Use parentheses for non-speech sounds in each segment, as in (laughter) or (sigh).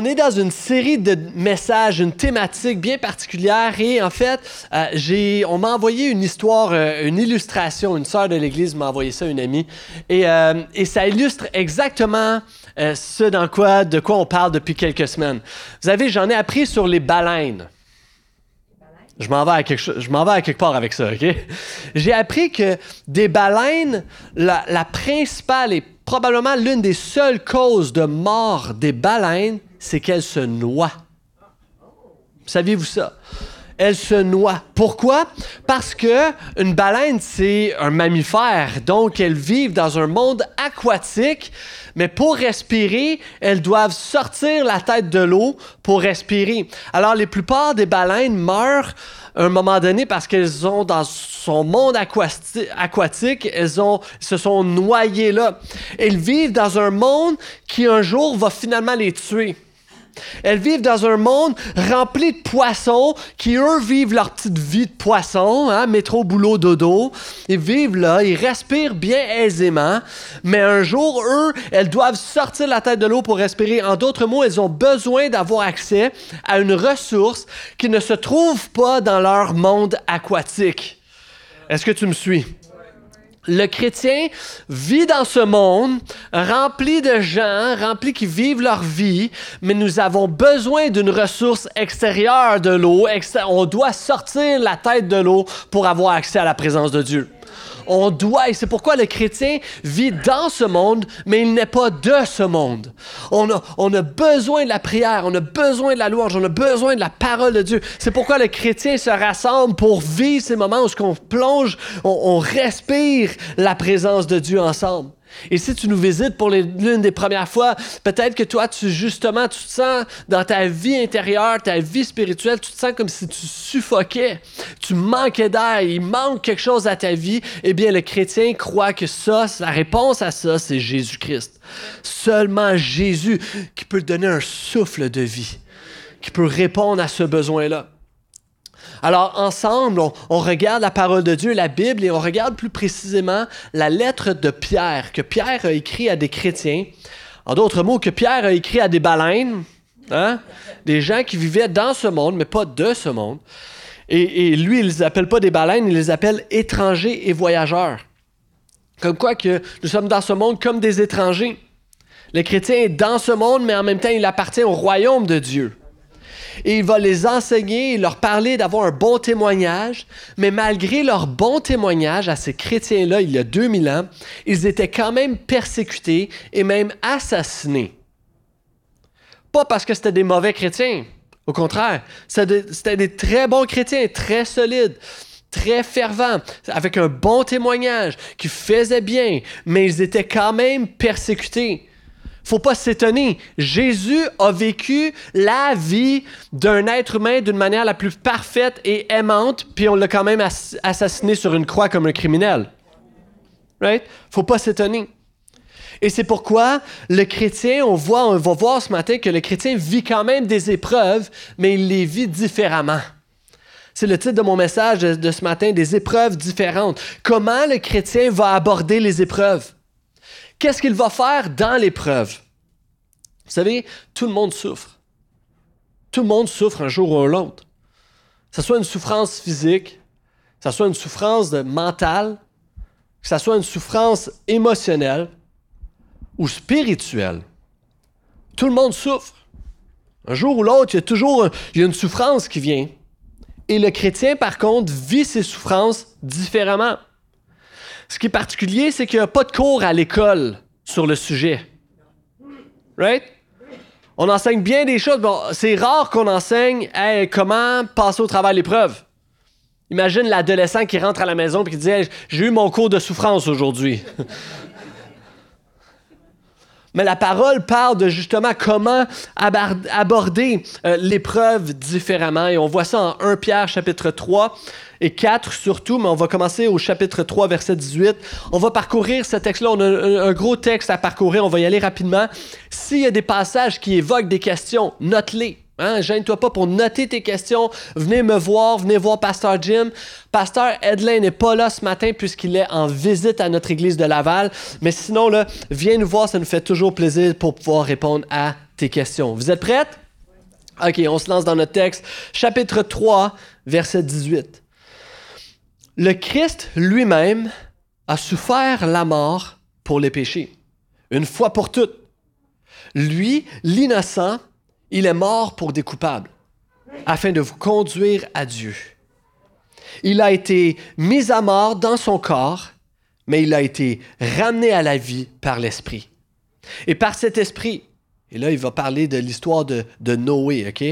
on est dans une série de messages, une thématique bien particulière et en fait, euh, on m'a envoyé une histoire, euh, une illustration, une sœur de l'Église m'a envoyé ça, une amie, et, euh, et ça illustre exactement ce dans quoi, de quoi on parle depuis quelques semaines. Vous savez, j'en ai appris sur les baleines. Je m'en vais à quelque, part avec ça, OK? J'ai appris que des baleines, la, la principale et probablement l'une des seules causes de mort des baleines, c'est qu'elles se noient. Saviez-vous ça? Elles se noient. Pourquoi? Parce que une baleine, c'est un mammifère, donc elles vivent dans un monde aquatique, mais pour respirer, elles doivent sortir la tête de l'eau pour respirer. Alors, les plupart des baleines meurent un moment donné parce qu'elles ont dans son monde aquatique, elles ont, se sont noyées là. Elles vivent dans un monde qui un jour va finalement les tuer. Elles vivent dans un monde rempli de poissons qui, eux, vivent leur petite vie de poisson, hein, métro, boulot, dodo. Ils vivent là, ils respirent bien aisément, mais un jour, eux, elles doivent sortir la tête de l'eau pour respirer. En d'autres mots, elles ont besoin d'avoir accès à une ressource qui ne se trouve pas dans leur monde aquatique. Est-ce que tu me suis? Le chrétien vit dans ce monde rempli de gens, rempli qui vivent leur vie, mais nous avons besoin d'une ressource extérieure de l'eau. On doit sortir la tête de l'eau pour avoir accès à la présence de Dieu. On doit, et c'est pourquoi le chrétien vit dans ce monde, mais il n'est pas de ce monde. On a, besoin de la prière, on a besoin de la louange, on a besoin de la parole de Dieu. C'est pourquoi le chrétien se rassemble pour vivre ces moments où on plonge, on respire la présence de Dieu ensemble. Et si tu nous visites pour l'une des premières fois, peut-être que toi, tu justement, tu te sens dans ta vie intérieure, ta vie spirituelle, tu te sens comme si tu suffoquais, tu manquais d'air, il manque quelque chose à ta vie. Eh bien, le chrétien croit que ça, la réponse à ça, c'est Jésus-Christ. Seulement Jésus qui peut donner un souffle de vie, qui peut répondre à ce besoin-là. Alors ensemble, on, regarde la parole de Dieu, la Bible, et on regarde plus précisément la lettre de Pierre, que Pierre a écrit à des chrétiens. En d'autres mots, que Pierre a écrit à des baleines, hein? des gens qui vivaient dans ce monde, mais pas de ce monde. Et, lui, il les appelle pas des baleines, il les appelle étrangers et voyageurs. Comme quoi que nous sommes dans ce monde comme des étrangers. Le chrétien est dans ce monde, mais en même temps, il appartient au royaume de Dieu et il va les enseigner et leur parler d'avoir un bon témoignage. Mais malgré leur bon témoignage à ces chrétiens-là, il y a 2000 ans, ils étaient quand même persécutés et même assassinés. Pas parce que c'était des mauvais chrétiens. Au contraire, c'était des très bons chrétiens, très solides très fervents, avec un bon témoignage, qui faisaient bien, mais ils étaient quand même persécutés faut pas s'étonner. Jésus a vécu la vie d'un être humain d'une manière la plus parfaite et aimante, puis on l'a quand même assassiné sur une croix comme un criminel. Right? Faut pas s'étonner. Et c'est pourquoi le chrétien, on, voit, on va voir ce matin que le chrétien vit quand même des épreuves, mais il les vit différemment. C'est le titre de mon message de ce matin, des épreuves différentes. Comment le chrétien va aborder les épreuves? Qu'est-ce qu'il va faire dans l'épreuve? Vous savez, tout le monde souffre. Tout le monde souffre un jour ou l'autre. Que ce soit une souffrance physique, que ce soit une souffrance mentale, que ce soit une souffrance émotionnelle ou spirituelle. Tout le monde souffre. Un jour ou l'autre, il y a toujours une souffrance qui vient. Et le chrétien, par contre, vit ses souffrances différemment. Ce qui est particulier, c'est qu'il n'y a pas de cours à l'école sur le sujet. Right? On enseigne bien des choses. Bon, c'est rare qu'on enseigne comment passer au travail l'épreuve. Imagine l'adolescent qui rentre à la maison et qui dit J'ai eu mon cours de souffrance aujourd'hui. (laughs) Mais la parole parle de justement comment aborder euh, l'épreuve différemment. Et on voit ça en 1 Pierre chapitre 3 et 4 surtout, mais on va commencer au chapitre 3, verset 18. On va parcourir ce texte-là. On a un, gros texte à parcourir. On va y aller rapidement. S'il y a des passages qui évoquent des questions, note-les. Hein? Gêne-toi pas pour noter tes questions. Venez me voir, venez voir Pasteur Jim. Pasteur Edlin n'est pas là ce matin puisqu'il est en visite à notre église de Laval. Mais sinon, là, viens nous voir, ça nous fait toujours plaisir pour pouvoir répondre à tes questions. Vous êtes prêtes? OK, on se lance dans notre texte. Chapitre 3, verset 18. Le Christ lui-même a souffert la mort pour les péchés, une fois pour toutes. Lui, l'innocent, il est mort pour des coupables, afin de vous conduire à Dieu. Il a été mis à mort dans son corps, mais il a été ramené à la vie par l'Esprit. Et par cet Esprit, et là, il va parler de l'histoire de, Noé, OK?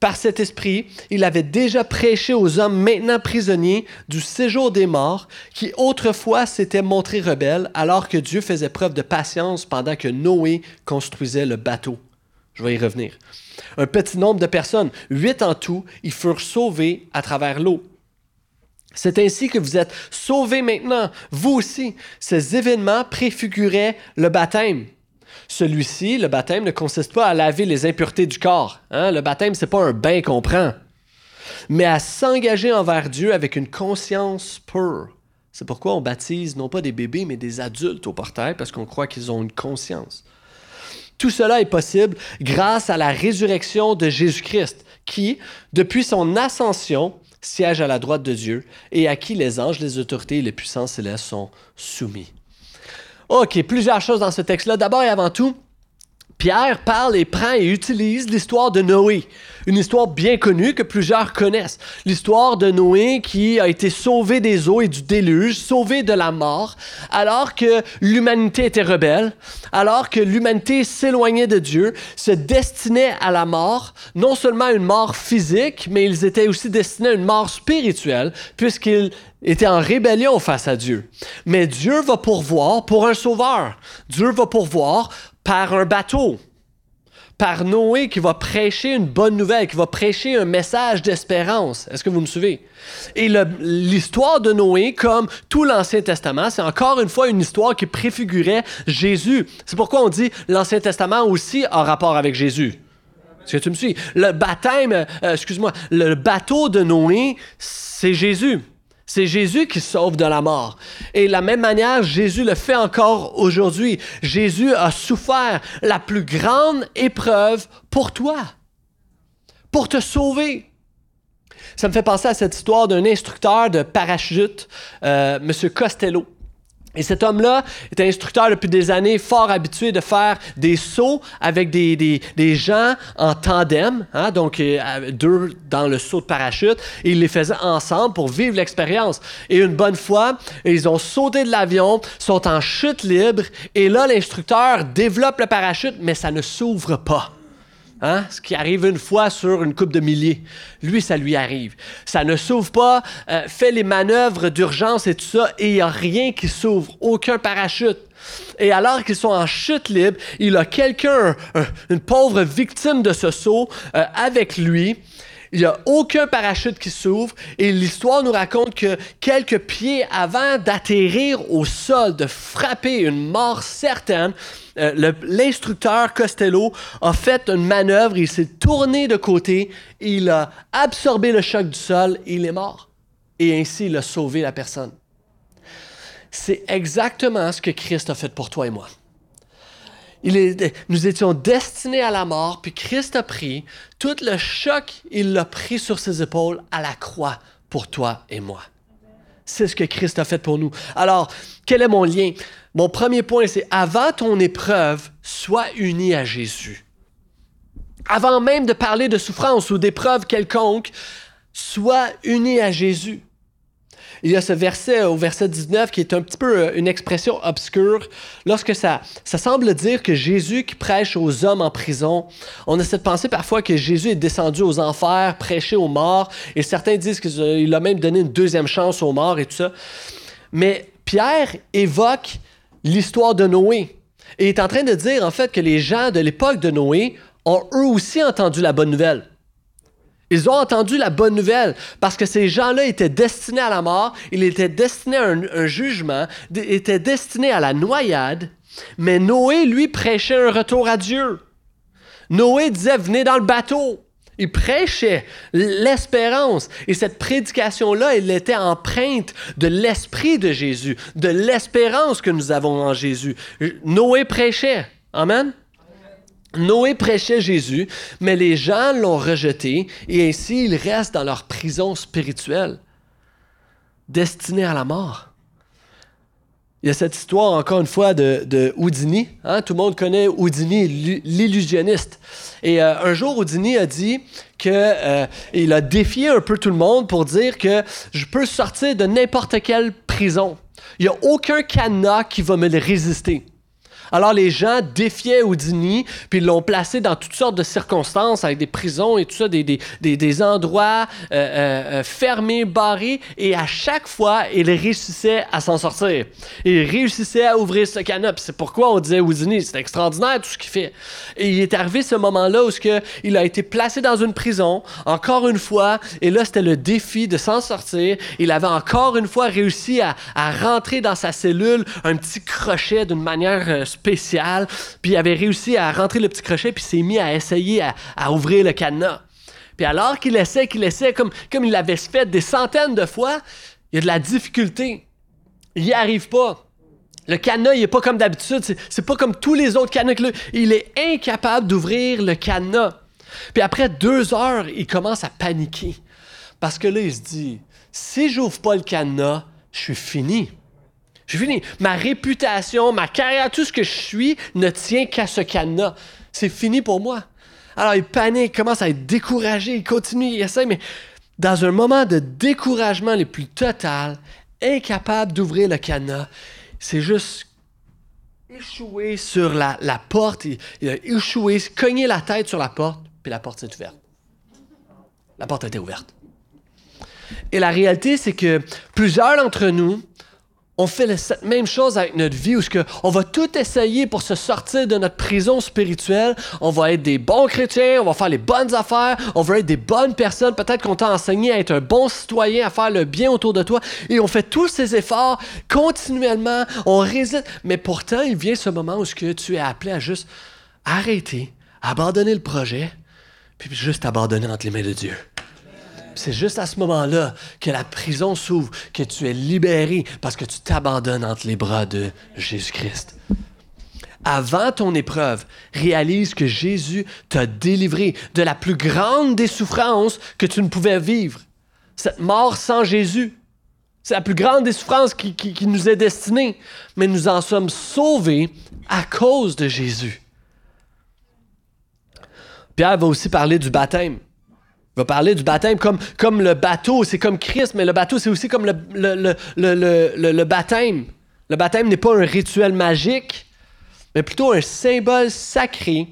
Par cet esprit, il avait déjà prêché aux hommes maintenant prisonniers du séjour des morts, qui autrefois s'étaient montrés rebelles, alors que Dieu faisait preuve de patience pendant que Noé construisait le bateau. Je vais y revenir. Un petit nombre de personnes, huit en tout, y furent sauvés à travers l'eau. C'est ainsi que vous êtes sauvés maintenant, vous aussi. Ces événements préfiguraient le baptême celui-ci, le baptême, ne consiste pas à laver les impuretés du corps. Hein? Le baptême, c'est pas un bain qu'on prend, mais à s'engager envers Dieu avec une conscience pure. C'est pourquoi on baptise non pas des bébés, mais des adultes au portail, parce qu'on croit qu'ils ont une conscience. Tout cela est possible grâce à la résurrection de Jésus-Christ, qui, depuis son ascension, siège à la droite de Dieu et à qui les anges, les autorités et les puissances célestes sont soumis. OK, plusieurs choses dans ce texte-là. D'abord et avant tout, Pierre parle et prend et utilise l'histoire de Noé, une histoire bien connue que plusieurs connaissent. L'histoire de Noé qui a été sauvé des eaux et du déluge, sauvé de la mort, alors que l'humanité était rebelle, alors que l'humanité s'éloignait de Dieu, se destinait à la mort, non seulement une mort physique, mais ils étaient aussi destinés à une mort spirituelle, puisqu'ils étaient en rébellion face à Dieu. Mais Dieu va pourvoir pour un sauveur. Dieu va pourvoir par un bateau, par Noé qui va prêcher une bonne nouvelle, qui va prêcher un message d'espérance. Est-ce que vous me suivez? Et l'histoire de Noé, comme tout l'Ancien Testament, c'est encore une fois une histoire qui préfigurait Jésus. C'est pourquoi on dit l'Ancien Testament aussi a rapport avec Jésus. Est-ce que tu me suis? Le baptême, euh, excuse-moi, le bateau de Noé, c'est Jésus. C'est Jésus qui sauve de la mort. Et de la même manière, Jésus le fait encore aujourd'hui. Jésus a souffert la plus grande épreuve pour toi, pour te sauver. Ça me fait penser à cette histoire d'un instructeur de parachute, euh, M. Costello. Et cet homme-là est instructeur depuis des années, fort habitué de faire des sauts avec des, gens en tandem, hein, donc euh, deux dans le saut de parachute, et il les faisait ensemble pour vivre l'expérience. Et une bonne fois, ils ont sauté de l'avion, sont en chute libre, et là, l'instructeur développe le parachute, mais ça ne s'ouvre pas. Hein? Ce qui arrive une fois sur une coupe de milliers. Lui, ça lui arrive. Ça ne s'ouvre pas, euh, fait les manœuvres d'urgence et tout ça, et il n'y a rien qui s'ouvre, aucun parachute. Et alors qu'ils sont en chute libre, il a quelqu'un, une pauvre victime de ce saut, euh, avec lui. Il n'y a aucun parachute qui s'ouvre et l'histoire nous raconte que quelques pieds avant d'atterrir au sol, de frapper une mort certaine, euh, l'instructeur Costello a fait une manœuvre, il s'est tourné de côté, il a absorbé le choc du sol et il est mort. Et ainsi, il a sauvé la personne. C'est exactement ce que Christ a fait pour toi et moi. Nous étions destinés à la mort, puis Christ a pris tout le choc, il l'a pris sur ses épaules à la croix pour toi et moi. C'est ce que Christ a fait pour nous. Alors, quel est mon lien? Mon premier point, c'est avant ton épreuve, sois uni à Jésus. Avant même de parler de souffrance ou d'épreuve quelconque, sois uni à Jésus il y a ce verset au verset 19 qui est un petit peu euh, une expression obscure. Lorsque ça, ça semble dire que Jésus qui prêche aux hommes en prison, on a cette pensée parfois que Jésus est descendu aux enfers, prêché aux morts, et certains disent qu'il a même donné une deuxième chance aux morts et tout ça. Mais Pierre évoque l'histoire de Noé et est en train de dire en fait que les gens de l'époque de Noé ont eux aussi entendu la bonne nouvelle. Ils ont entendu la bonne nouvelle parce que ces gens-là étaient destinés à la mort, ils étaient destinés à un, jugement, étaient destinés à la noyade, mais Noé, lui, prêchait un retour à Dieu. Noé disait, venez dans le bateau. Il prêchait l'espérance. Et cette prédication-là, elle était empreinte de l'esprit de Jésus, de l'espérance que nous avons en Jésus. Noé prêchait. Amen. Noé prêchait Jésus, mais les gens l'ont rejeté et ainsi ils restent dans leur prison spirituelle, destinés à la mort. Il y a cette histoire, encore une fois, de, Houdini. Hein? Tout le monde connaît Houdini, l'illusionniste. Et euh, un jour, Houdini a dit qu'il euh, a défié un peu tout le monde pour dire que je peux sortir de n'importe quelle prison. Il n'y a aucun cadenas qui va me le résister. Alors les gens défiaient Houdini, puis l'ont placé dans toutes sortes de circonstances, avec des prisons et tout ça, des, des, des, endroits euh, euh, euh, fermés, barrés, et à chaque fois, il réussissait à s'en sortir. Il réussissait à ouvrir ce canapé. C'est pourquoi on disait Houdini, c'est extraordinaire tout ce qu'il fait. Et il est arrivé ce moment-là où il a été placé dans une prison, encore une fois, et là, c'était le défi de s'en sortir. Il avait encore une fois réussi à, à rentrer dans sa cellule un petit crochet d'une manière spécial. Puis il avait réussi à rentrer le petit crochet, puis s'est mis à essayer à, ouvrir le cadenas. Puis alors qu'il essaie, qu'il essaie, comme, comme il l'avait fait des centaines de fois, il y a de la difficulté. Il n'y arrive pas. Le cadenas, il n'est pas comme d'habitude. C'est pas comme tous les autres cadenas. Il est incapable d'ouvrir le cadenas. Puis après deux heures, il commence à paniquer. Parce que là, il se dit, si j'ouvre pas le cadenas, je suis fini. J'ai fini. Ma réputation, ma carrière, tout ce que je suis ne tient qu'à ce cadenas. C'est fini pour moi. Alors il panique, commence à être découragé, il continue, il essaie, mais dans un moment de découragement le plus total, incapable d'ouvrir le cadenas, c'est juste échoué sur la, porte, il, il, a échoué, cogné la tête sur la porte, puis la porte s'est ouverte. La porte était ouverte. Et la réalité, c'est que plusieurs d'entre nous, on fait cette même chose avec notre vie où on va tout essayer pour se sortir de notre prison spirituelle. On va être des bons chrétiens, on va faire les bonnes affaires, on va être des bonnes personnes. Peut-être qu'on t'a enseigné à être un bon citoyen, à faire le bien autour de toi. Et on fait tous ces efforts continuellement, on résiste. Mais pourtant, il vient ce moment où que tu es appelé à juste arrêter, abandonner le projet, puis juste abandonner entre les mains de Dieu. C'est juste à ce moment-là que la prison s'ouvre, que tu es libéré parce que tu t'abandonnes entre les bras de Jésus-Christ. Avant ton épreuve, réalise que Jésus t'a délivré de la plus grande des souffrances que tu ne pouvais vivre. Cette mort sans Jésus. C'est la plus grande des souffrances qui, qui nous est destinée. Mais nous en sommes sauvés à cause de Jésus. Pierre va aussi parler du baptême va parler du baptême comme, comme le bateau, c'est comme Christ, mais le bateau, c'est aussi comme le, le, le, le baptême. Le baptême n'est pas un rituel magique, mais plutôt un symbole sacré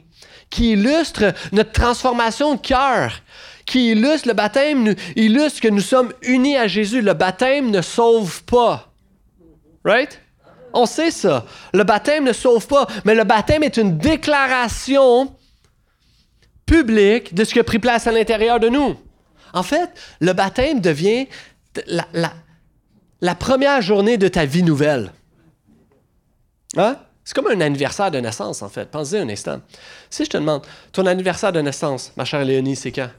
qui illustre notre transformation de cœur, qui illustre le baptême, illustre que nous sommes unis à Jésus. Le baptême ne sauve pas. Right? On sait ça. Le baptême ne sauve pas, mais le baptême est une déclaration public de ce qui a pris place à l'intérieur de nous. En fait, le baptême devient la, première journée de ta vie nouvelle. Hein? C'est comme un anniversaire de naissance, en fait. Pensez un instant. Si je te demande, ton anniversaire de naissance, ma chère Léonie, c'est quand?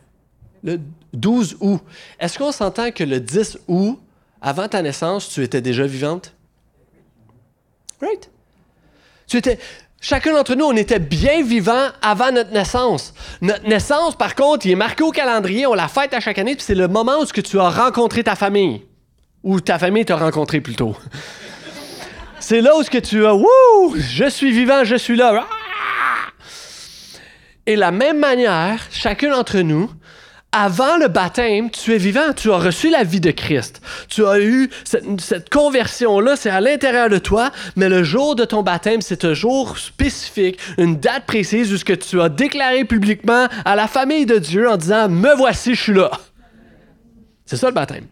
Le 12 août. Est-ce qu'on s'entend que le 10 août, avant ta naissance, tu étais déjà vivante? Right? Tu étais, Chacun d'entre nous, on était bien vivants avant notre naissance. Notre naissance, par contre, il est marqué au calendrier, on la fête à chaque année, puis c'est le moment où tu as rencontré ta famille. Ou ta famille t'a rencontré plutôt. c'est là où tu as, wouh, je suis vivant, je suis là. Et de la même manière, chacun d'entre nous, avant le baptême, tu es vivant, tu as reçu la vie de Christ. Tu as eu cette, conversion-là, c'est à l'intérieur de toi, mais le jour de ton baptême, c'est un jour spécifique, une date précise où que tu as déclaré publiquement à la famille de Dieu en disant Me voici, je suis là. C'est ça le baptême.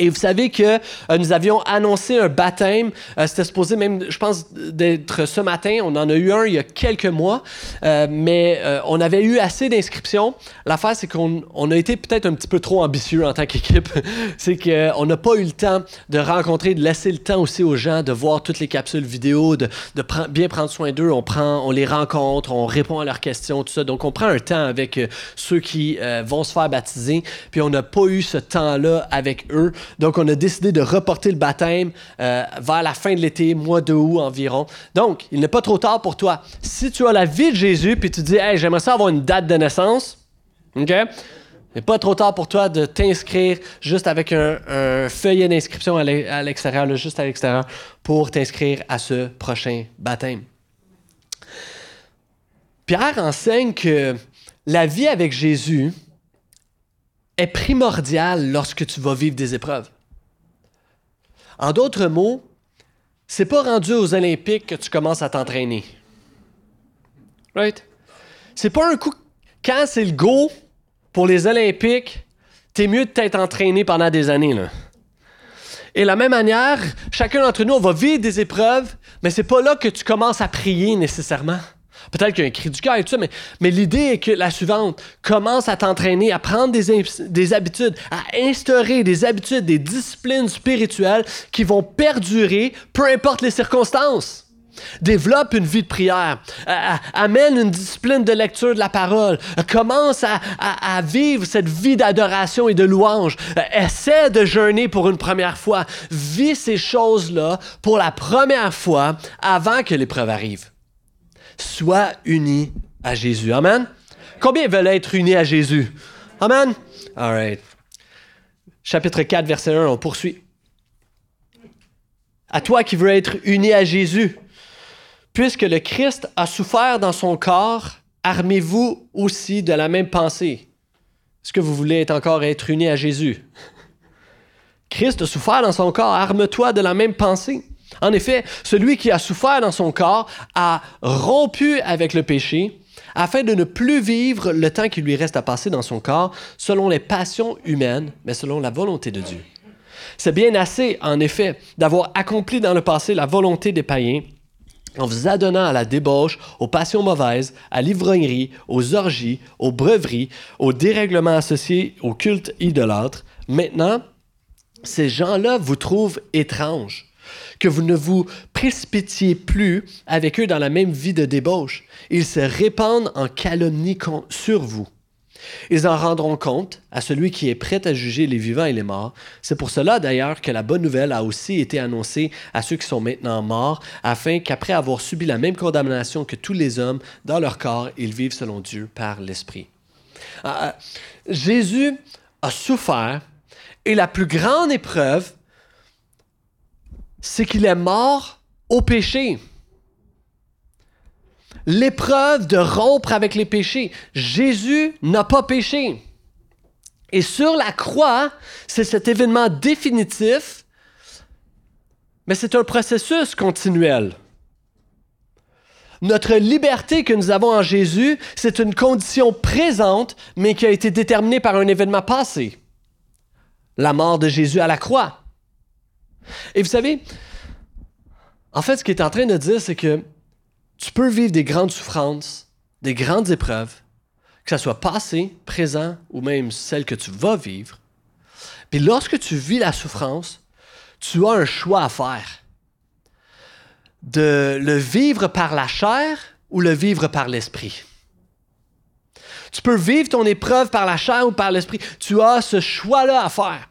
Et vous savez que euh, nous avions annoncé un baptême. Euh, c'était supposé même, je pense, d'être ce matin. On en a eu un il y a quelques mois, euh, mais on avait eu assez d'inscriptions. L'affaire, c'est qu'on on a été peut-être un petit peu trop ambitieux en tant qu'équipe. (laughs) c'est qu'on n'a pas eu le temps de rencontrer, de laisser le temps aussi aux gens de voir toutes les capsules vidéo, de, bien prendre soin d'eux. On on les rencontre, on répond à leurs questions, tout ça. Donc, on prend un temps avec ceux qui vont se faire baptiser. Puis, on n'a pas eu ce temps-là avec eux. Donc, on a décidé de reporter le baptême euh, vers la fin de l'été, mois de août environ. Donc, il n'est pas trop tard pour toi. Si tu as la vie de Jésus, puis tu dis, hey, j'aimerais ça avoir une date de naissance, OK? Il n'est pas trop tard pour toi de t'inscrire juste avec un, feuillet d'inscription à l'extérieur, juste à l'extérieur, pour t'inscrire à ce prochain baptême. Pierre enseigne que la vie avec Jésus est primordiale lorsque tu vas vivre des épreuves. En d'autres mots, c'est pas rendu aux Olympiques que tu commences à t'entraîner. Right? C'est pas un coup. Quand c'est le go pour les Olympiques, t'es mieux de t'être entraîné pendant des années. Là. Et de la même manière, chacun d'entre nous, on va vivre des épreuves, mais c'est pas là que tu commences à prier nécessairement. Peut-être qu'il y a un cri du cœur et tout ça, mais, mais l'idée est que la suivante, commence à t'entraîner, à prendre des, des habitudes, à instaurer des habitudes, des disciplines spirituelles qui vont perdurer, peu importe les circonstances. Développe une vie de prière. amène une discipline de lecture de la parole. commence à, vivre cette vie d'adoration et de louange. essaie de jeûner pour une première fois. Vis ces choses-là pour la première fois avant que l'épreuve arrive sois unis à Jésus. Amen. Combien veulent être unis à Jésus? Amen. All right. Chapitre 4, verset 1, on poursuit. À toi qui veux être uni à Jésus, puisque le Christ a souffert dans son corps, armez-vous aussi de la même pensée. Est-ce que vous voulez encore être uni à Jésus? Christ a souffert dans son corps, arme-toi de la même pensée. En effet, celui qui a souffert dans son corps a rompu avec le péché afin de ne plus vivre le temps qui lui reste à passer dans son corps selon les passions humaines, mais selon la volonté de Dieu. C'est bien assez, en effet, d'avoir accompli dans le passé la volonté des païens en vous adonnant à la débauche, aux passions mauvaises, à l'ivrognerie, aux orgies, aux breveries, aux dérèglements associés au culte idolâtre. Maintenant, ces gens-là vous trouvent étranges que vous ne vous précipitiez plus avec eux dans la même vie de débauche. Ils se répandent en calomnie sur vous. Ils en rendront compte à celui qui est prêt à juger les vivants et les morts. C'est pour cela d'ailleurs que la bonne nouvelle a aussi été annoncée à ceux qui sont maintenant morts, afin qu'après avoir subi la même condamnation que tous les hommes dans leur corps, ils vivent selon Dieu par l'Esprit. Ah, ah, Jésus a souffert et la plus grande épreuve, c'est qu'il est mort au péché. L'épreuve de rompre avec les péchés. Jésus n'a pas péché. Et sur la croix, c'est cet événement définitif, mais c'est un processus continuel. Notre liberté que nous avons en Jésus, c'est une condition présente, mais qui a été déterminée par un événement passé. La mort de Jésus à la croix. Et vous savez, en fait, ce qu'il est en train de dire, c'est que tu peux vivre des grandes souffrances, des grandes épreuves, que ce soit passé, présent ou même celle que tu vas vivre. Puis lorsque tu vis la souffrance, tu as un choix à faire. De le vivre par la chair ou le vivre par l'esprit. Tu peux vivre ton épreuve par la chair ou par l'esprit. Tu as ce choix-là à faire.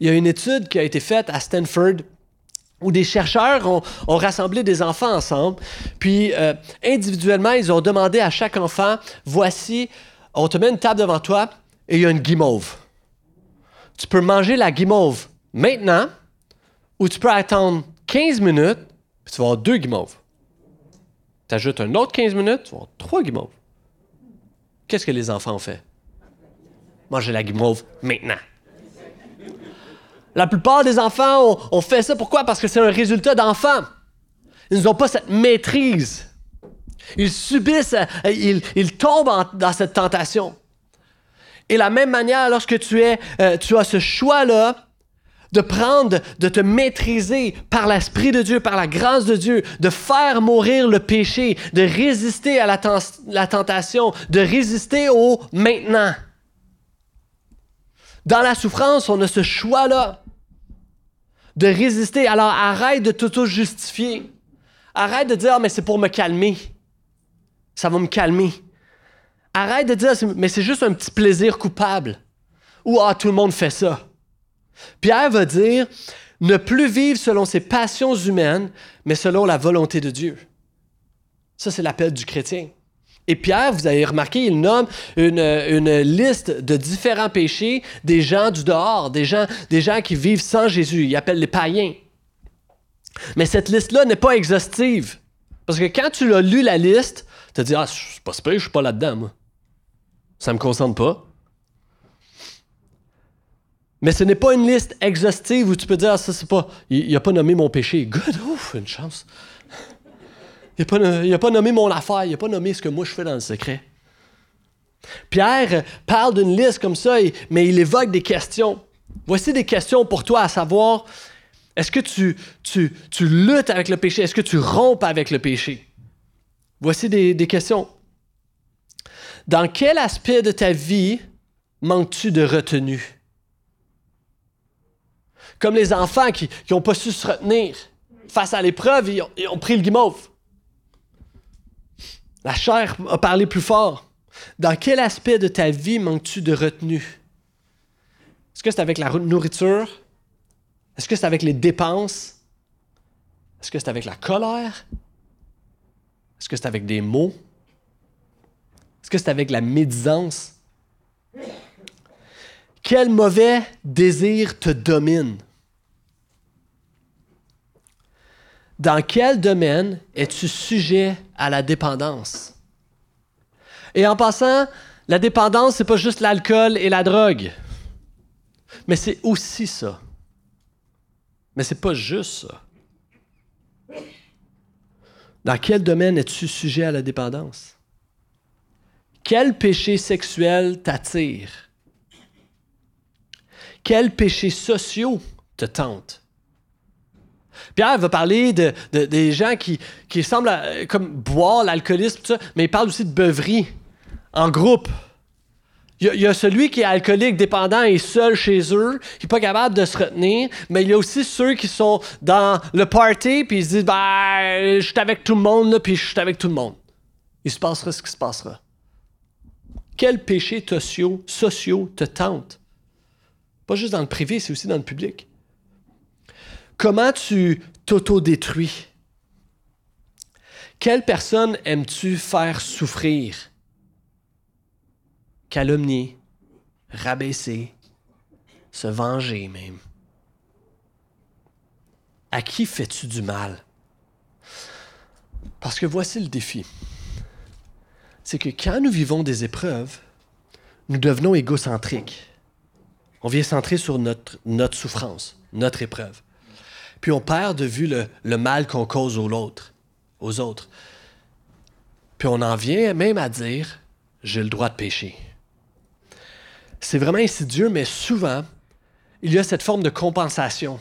Il y a une étude qui a été faite à Stanford où des chercheurs ont, rassemblé des enfants ensemble, puis euh, individuellement, ils ont demandé à chaque enfant, voici, on te met une table devant toi et il y a une guimauve. Tu peux manger la guimauve maintenant ou tu peux attendre 15 minutes, puis tu vas avoir deux guimauves. Tu ajoutes un autre 15 minutes, tu vas avoir trois guimauves. Qu'est-ce que les enfants ont fait? Manger la guimauve maintenant. La plupart des enfants ont, fait ça. Pourquoi? Parce que c'est un résultat d'enfants. Ils n'ont pas cette maîtrise. Ils subissent, euh, ils, tombent dans cette tentation. Et la même manière, lorsque tu, es, euh, tu as ce choix-là de prendre, de te maîtriser par l'Esprit de Dieu, par la grâce de Dieu, de faire mourir le péché, de résister à la, la tentation, de résister au maintenant. Dans la souffrance, on a ce choix-là de résister. Alors arrête de t'auto-justifier. Arrête de dire, ah, mais c'est pour me calmer. Ça va me calmer. Arrête de dire, mais c'est juste un petit plaisir coupable. Ou, ah, tout le monde fait ça. Pierre va dire ne plus vivre selon ses passions humaines, mais selon la volonté de Dieu. Ça, c'est l'appel du chrétien. Et Pierre, vous avez remarqué, il nomme une, liste de différents péchés des gens du dehors, des gens, qui vivent sans Jésus. Il appelle les païens. Mais cette liste-là n'est pas exhaustive. Parce que quand tu as lu la liste, tu te dis Ah, c'est pas super, je suis pas là-dedans, moi. Ça me concerne pas. Mais ce n'est pas une liste exhaustive où tu peux dire ah, ça, c'est pas. Il n'a pas nommé mon péché. Good, ouf, une chance. Il n'a pas, nommé mon affaire, il n'a pas nommé ce que moi je fais dans le secret. Pierre parle d'une liste comme ça, mais il évoque des questions. Voici des questions pour toi à savoir, est-ce que tu, tu, luttes avec le péché? Est-ce que tu rompes avec le péché? Voici des, questions. Dans quel aspect de ta vie manques-tu de retenue? Comme les enfants qui n'ont pas su se retenir face à l'épreuve, ils, ils ont pris le guimauve. La chair a parlé plus fort. Dans quel aspect de ta vie manques-tu de retenue? Est-ce que c'est avec la nourriture? Est-ce que c'est avec les dépenses? Est-ce que c'est avec la colère? Est-ce que c'est avec des mots? Est-ce que c'est avec la médisance? Quel mauvais désir te domine? Dans quel domaine es-tu sujet à la dépendance? Et en passant, la dépendance, c'est pas juste l'alcool et la drogue. Mais c'est aussi ça. Mais c'est pas juste ça. Dans quel domaine es-tu sujet à la dépendance? Quel péché sexuel t'attire? Quels péchés sociaux te tentent? Pierre va parler de, des gens qui, semblent euh, comme boire l'alcoolisme, mais il parle aussi de beuverie en groupe. Il y, a, celui qui est alcoolique, dépendant et seul chez eux, qui n'est pas capable de se retenir, mais il y a aussi ceux qui sont dans le party, puis ils se disent ben, Je suis avec tout le monde, puis je suis avec tout le monde. Il se passera ce qui se passera. Quels péchés sociaux, sociaux te tentent Pas juste dans le privé, c'est aussi dans le public. Comment tu t'auto-détruis? Quelle personne aimes-tu faire souffrir? Calomnier, rabaisser, se venger même. À qui fais-tu du mal? Parce que voici le défi. C'est que quand nous vivons des épreuves, nous devenons égocentriques. On vient centrer sur notre, notre souffrance, notre épreuve. Puis on perd de vue le, mal qu'on cause aux autres. Puis on en vient même à dire j'ai le droit de pécher. C'est vraiment insidieux, mais souvent, il y a cette forme de compensation.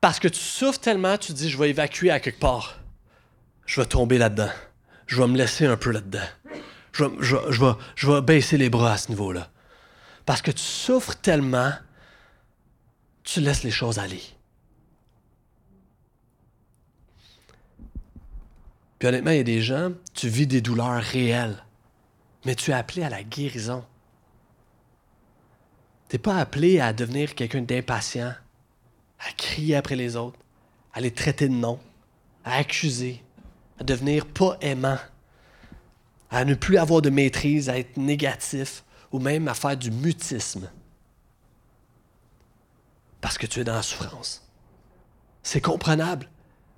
Parce que tu souffres tellement, tu dis je vais évacuer à quelque part. Je vais tomber là-dedans. Je vais me laisser un peu là-dedans. Je vais baisser les bras à ce niveau-là. Parce que tu souffres tellement, tu laisses les choses aller. Puis honnêtement, il y a des gens, tu vis des douleurs réelles, mais tu es appelé à la guérison. Tu n'es pas appelé à devenir quelqu'un d'impatient, à crier après les autres, à les traiter de nom, à accuser, à devenir pas aimant, à ne plus avoir de maîtrise, à être négatif ou même à faire du mutisme. Parce que tu es dans la souffrance. C'est comprenable,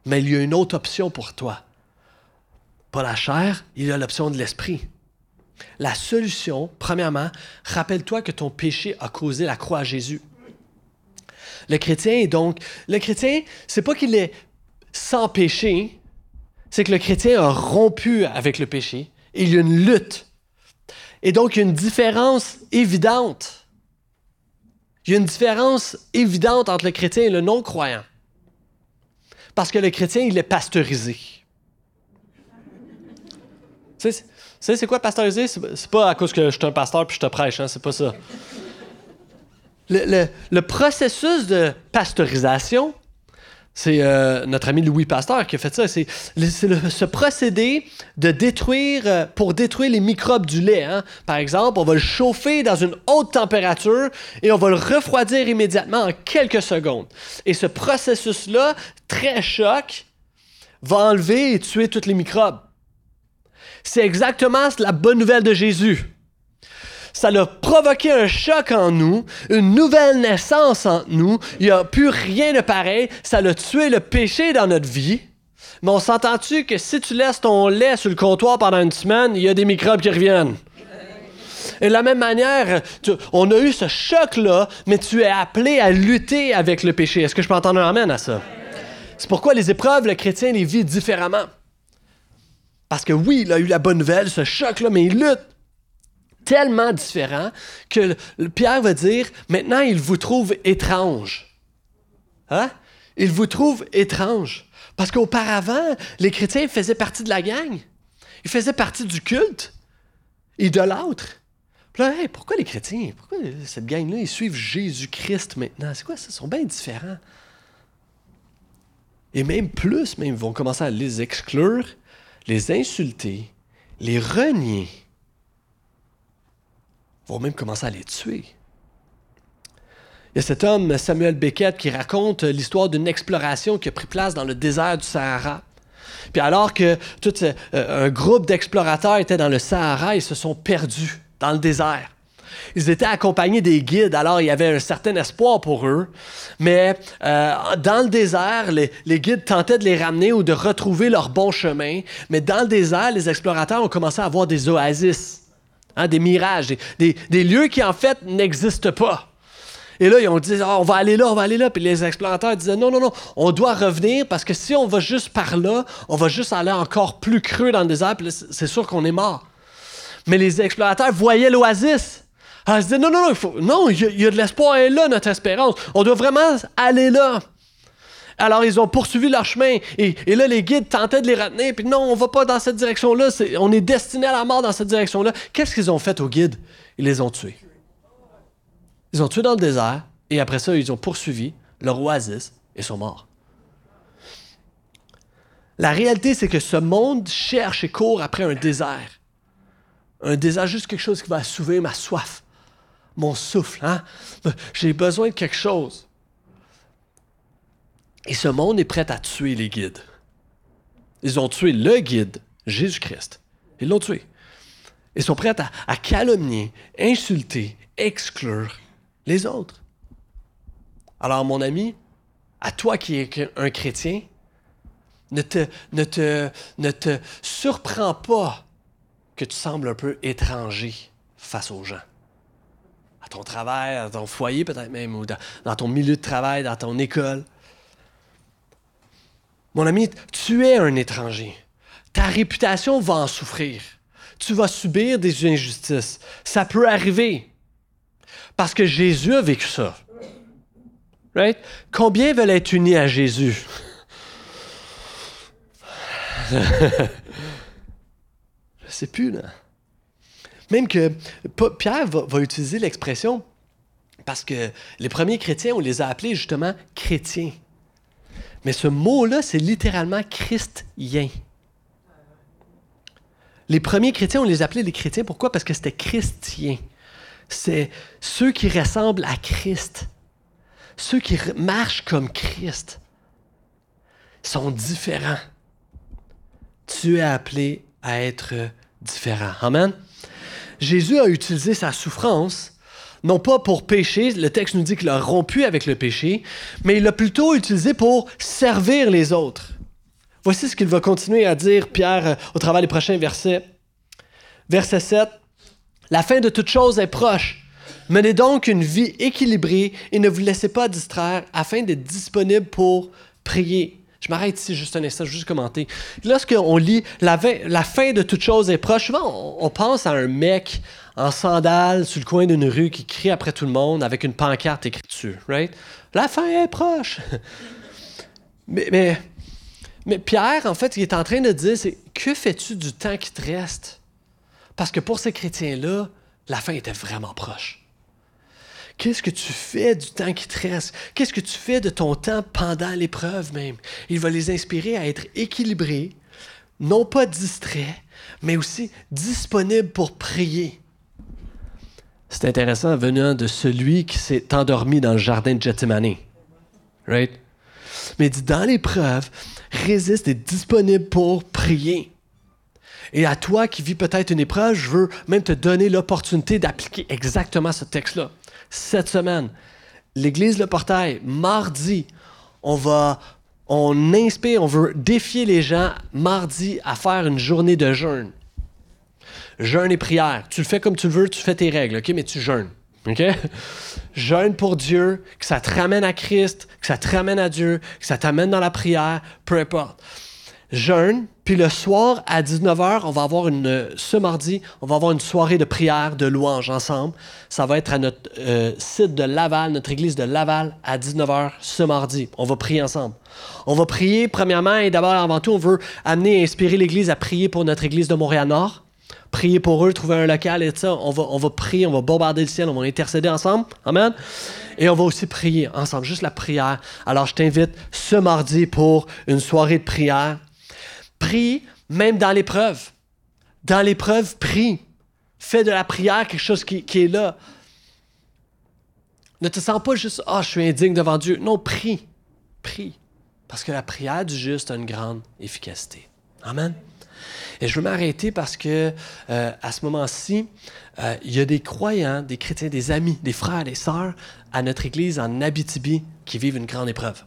mais il y a une autre option pour toi la chair, il y a l'option de l'esprit. La solution, premièrement, rappelle-toi que ton péché a causé la croix à Jésus. Le chrétien est donc, le chrétien, c'est pas qu'il est sans péché, c'est que le chrétien a rompu avec le péché. Et il y a une lutte. Et donc, il y a une différence évidente. Il y a une différence évidente entre le chrétien et le non-croyant. Parce que le chrétien, il est pasteurisé. Tu sais, c'est quoi pasteuriser? C'est pas à cause que je suis un pasteur puis je te prêche, hein, c'est pas ça. Le, processus de pasteurisation, C'est euh, notre ami Louis Pasteur qui a fait ça. C'est ce procédé de détruire, euh, pour détruire les microbes du lait. Hein. Par exemple, on va le chauffer dans une haute température et on va le refroidir immédiatement en quelques secondes. Et ce processus-là, très choc, va enlever et tuer tous les microbes. C'est exactement la bonne nouvelle de Jésus ça a provoqué un choc en nous, une nouvelle naissance en nous. Il n'y a plus rien de pareil. Ça a tué le péché dans notre vie. Mais on s'entend-tu que si tu laisses ton lait sur le comptoir pendant une semaine, il y a des microbes qui reviennent? Et de la même manière, on a eu ce choc-là, mais tu es appelé à lutter avec le péché. Est-ce que je peux entendre un amen à ça? C'est pourquoi les épreuves, le chrétien les vit différemment. Parce que oui, il a eu la bonne nouvelle, ce choc-là, mais il lutte tellement différent que Pierre va dire, maintenant il vous trouve étrange. Hein? Il vous trouve étrange. Parce qu'auparavant, les chrétiens faisaient partie de la gang. Ils faisaient partie du culte idolâtre. Puis là, pourquoi les chrétiens, pourquoi cette gang-là, ils suivent Jésus-Christ maintenant? C'est quoi ça? Ils sont bien différents. Et même plus, même, ils vont commencer à les exclure, les insulter, les renier vont même commencer à les tuer. Il y a cet homme, Samuel Beckett, qui raconte l'histoire d'une exploration qui a pris place dans le désert du Sahara. Puis alors que tout euh, un groupe d'explorateurs était dans le Sahara, ils se sont perdus dans le désert. Ils étaient accompagnés des guides, alors il y avait un certain espoir pour eux. Mais euh, dans le désert, les, guides tentaient de les ramener ou de retrouver leur bon chemin. Mais dans le désert, les explorateurs ont commencé à avoir des oasis. Hein, des mirages, des, lieux qui en fait n'existent pas. Et là, ils ont dit, ah, on va aller là, on va aller là. Puis les explorateurs disaient, non, non, non, on doit revenir parce que si on va juste par là, on va juste aller encore plus creux dans le désert, puis c'est sûr qu'on est mort. Mais les explorateurs voyaient l'oasis. Ils se disaient, non, non, non, il, faut, non, il y, a de l'espoir, là, notre espérance. On doit vraiment aller là. Alors, ils ont poursuivi leur chemin. Et, là, les guides tentaient de les retenir. Puis non, on va pas dans cette direction-là. on est destiné à la mort dans cette direction-là. Qu'est-ce qu'ils ont fait aux guides? Ils les ont tués. Ils ont tués dans le désert. Et après ça, ils ont poursuivi leur oasis et sont morts. La réalité, c'est que ce monde cherche et court après un désert. Un désert, juste quelque chose qui va assouvir ma soif, mon souffle. Hein? J'ai besoin de quelque chose. Et ce monde est prêt à tuer les guides. Ils ont tué le guide, Jésus-Christ. Ils l'ont tué. Ils sont prêts à, calomnier, insulter, exclure les autres. Alors, mon ami, à toi qui es un chrétien, ne te, ne te, ne te surprends pas que tu sembles un peu étranger face aux gens. Ton travail, à ton foyer peut-être même, ou dans ton milieu de travail, dans ton école. Mon ami, tu es un étranger. Ta réputation va en souffrir. Tu vas subir des injustices. Ça peut arriver. Parce que Jésus a vécu ça. Right? Combien veulent être unis à Jésus? (laughs) Je sais plus, là. Même que Pierre va, utiliser l'expression parce que les premiers chrétiens, on les a appelés justement chrétiens. Mais ce mot-là, c'est littéralement christien. Les premiers chrétiens, on les appelait les chrétiens. Pourquoi? Parce que c'était chrétien. C'est ceux qui ressemblent à Christ. Ceux qui marchent comme Christ sont différents. Tu es appelé à être différent. Amen. Jésus a utilisé sa souffrance non pas pour pécher, le texte nous dit qu'il a rompu avec le péché, mais il l'a plutôt utilisé pour servir les autres. Voici ce qu'il va continuer à dire, Pierre, euh, au travers des prochains versets. Verset 7. La fin de toute chose est proche. Menez donc une vie équilibrée et ne vous laissez pas distraire afin d'être disponible pour prier. Je m'arrête ici juste un instant, juste commenter. Lorsqu'on lit la, fin de toute chose est proche, souvent on pense à un mec en sandales sur le coin d'une rue qui crie après tout le monde avec une pancarte écrite dessus, right? La fin est proche. (laughs) mais, mais, mais, Pierre, en fait, il est en train de dire, c'est que fais-tu du temps qui te reste? Parce que pour ces chrétiens-là, la fin était vraiment proche. Qu'est-ce que tu fais du temps qui te reste? Qu'est-ce que tu fais de ton temps pendant l'épreuve même? Il va les inspirer à être équilibrés, non pas distraits, mais aussi disponibles pour prier. C'est intéressant venant de celui qui s'est endormi dans le jardin de Gethsemane. Right? Mais dit, dans l'épreuve, résiste et disponible pour prier. Et à toi qui vis peut-être une épreuve, je veux même te donner l'opportunité d'appliquer exactement ce texte-là. Cette semaine, l'Église Le Portail, mardi, on va, on inspire, on veut défier les gens mardi à faire une journée de jeûne. Jeûne et prière. Tu le fais comme tu le veux, tu fais tes règles, OK? Mais tu jeûnes. OK? (laughs) Jeûne pour Dieu, que ça te ramène à Christ, que ça te ramène à Dieu, que ça t'amène dans la prière, peu importe. Jeûne, puis le soir à 19h, on va avoir une, ce mardi, on va avoir une soirée de prière, de louange ensemble. Ça va être à notre euh, site de Laval, notre église de Laval, à 19h ce mardi. On va prier ensemble. On va prier, premièrement, et d'abord, avant tout, on veut amener et inspirer l'église à prier pour notre église de Montréal-Nord prier pour eux, trouver un local et tout ça. On on va prier, on va bombarder le ciel, on va intercéder ensemble. Amen. Et on va aussi prier ensemble, juste la prière. Alors, je t'invite ce mardi pour une soirée de prière. Prie même dans l'épreuve. Dans l'épreuve, prie. Fais de la prière quelque chose qui, est là. Ne te sens pas juste, ah, je suis indigne devant Dieu. Non, prie. Prie. Parce que la prière du juste a une grande efficacité. Amen. Et je veux m'arrêter parce que euh, à ce moment-ci, euh, il y a des croyants, des chrétiens, des amis, des frères, des sœurs à notre église en Abitibi qui vivent une grande épreuve.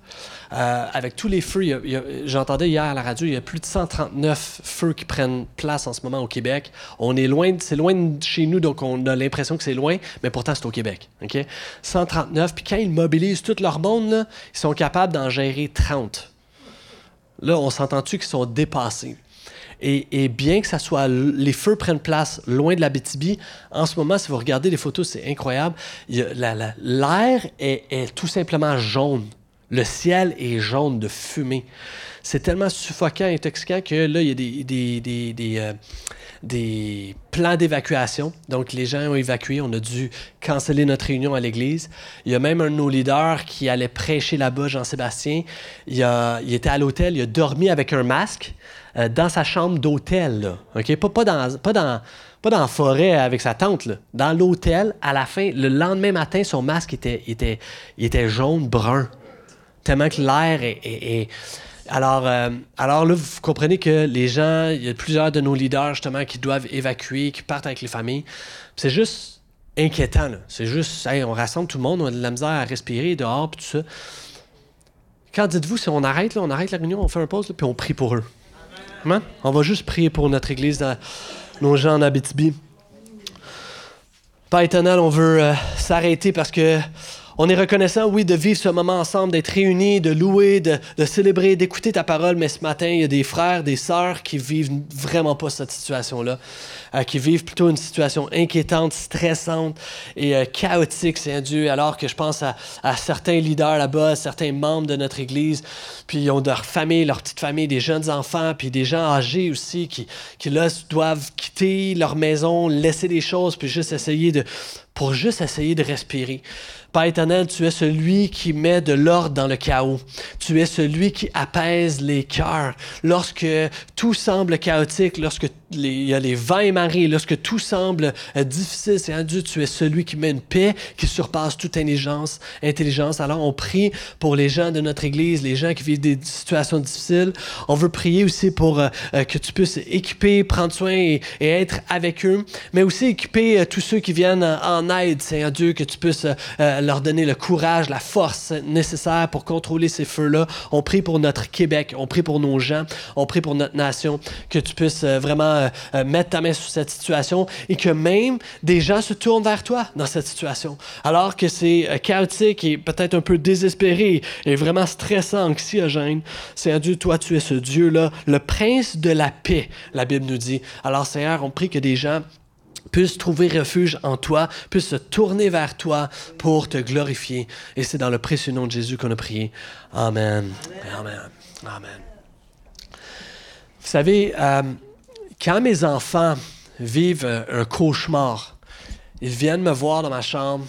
Euh, avec tous les feux, j'entendais hier à la radio, il y a plus de 139 feux qui prennent place en ce moment au Québec. On est loin, c'est loin de chez nous, donc on a l'impression que c'est loin, mais pourtant c'est au Québec. OK? 139, puis quand ils mobilisent toute leur monde, ils sont capables d'en gérer 30. Là, on s'entend-tu qu'ils sont dépassés? Et, bien que ça soit, les feux prennent place loin de la BTB, en ce moment, si vous regardez les photos, c'est incroyable. L'air est, tout simplement jaune. Le ciel est jaune de fumée. C'est tellement suffocant et intoxiquant que là, il y a des, des, des, euh, des plans d'évacuation. Donc, les gens ont évacué. On a dû canceller notre réunion à l'église. Il y a même un de nos leaders qui allait prêcher là-bas, Jean-Sébastien. Il, il était à l'hôtel. Il a dormi avec un masque. Euh, dans sa chambre d'hôtel. Pas, dans, pas, dans, pas dans la forêt avec sa tante. Dans l'hôtel, à la fin, le lendemain matin, son masque était, était, était jaune, brun. Tellement que l'air est, Alors, euh, alors là, vous comprenez que les gens, il y a plusieurs de nos leaders justement qui doivent évacuer, qui partent avec les familles. C'est juste inquiétant. C'est juste, on rassemble tout le monde, on a de la misère à respirer dehors, puis tout ça. Quand dites-vous, si on arrête, là, on arrête la réunion, on fait un pause, puis on prie pour eux. On va juste prier pour notre Église, nos gens en Abitibi. Pas étonnant, on veut euh, s'arrêter parce que on est reconnaissant, oui, de vivre ce moment ensemble, d'être réunis, de louer, de, célébrer, d'écouter ta parole, mais ce matin, il y a des frères, des sœurs qui vivent vraiment pas cette situation-là, euh, qui vivent plutôt une situation inquiétante, stressante et euh, chaotique, c'est Dieu, alors que je pense à, certains leaders là-bas, certains membres de notre Église, puis ils ont leur famille, leur petite famille, des jeunes enfants, puis des gens âgés aussi qui, qui là, doivent quitter leur maison, laisser des choses, puis juste essayer de pour juste essayer de respirer. Père éternel, tu es celui qui met de l'ordre dans le chaos. Tu es celui qui apaise les cœurs. Lorsque tout semble chaotique, lorsque il y a les vents et marées, lorsque tout semble euh, difficile, c'est Dieu, tu es celui qui met une paix qui surpasse toute intelligence. intelligence. Alors, on prie pour les gens de notre Église, les gens qui vivent des situations difficiles. On veut prier aussi pour euh, euh, que tu puisses équiper, prendre soin et, être avec eux, mais aussi équiper tous ceux qui viennent en aide, Seigneur Dieu, que tu puisses leur donner le courage, la force nécessaire pour contrôler ces feux-là. On prie pour notre Québec, on prie pour nos gens, on prie pour notre nation, que tu puisses vraiment euh, euh, mettre ta main sur cette situation et que même des gens se tournent vers toi dans cette situation. Alors que c'est euh, chaotique et peut-être un peu désespéré et vraiment stressant, anxiogène, Seigneur Dieu, toi, tu es ce Dieu-là, le prince de la paix, la Bible nous dit. Alors, Seigneur, on prie que des gens puissent trouver refuge en toi, puissent se tourner vers toi pour te glorifier. Et c'est dans le précieux nom de Jésus qu'on a prié. Amen. Amen. Amen. Vous savez, quand mes enfants vivent un cauchemar, ils viennent me voir dans ma chambre,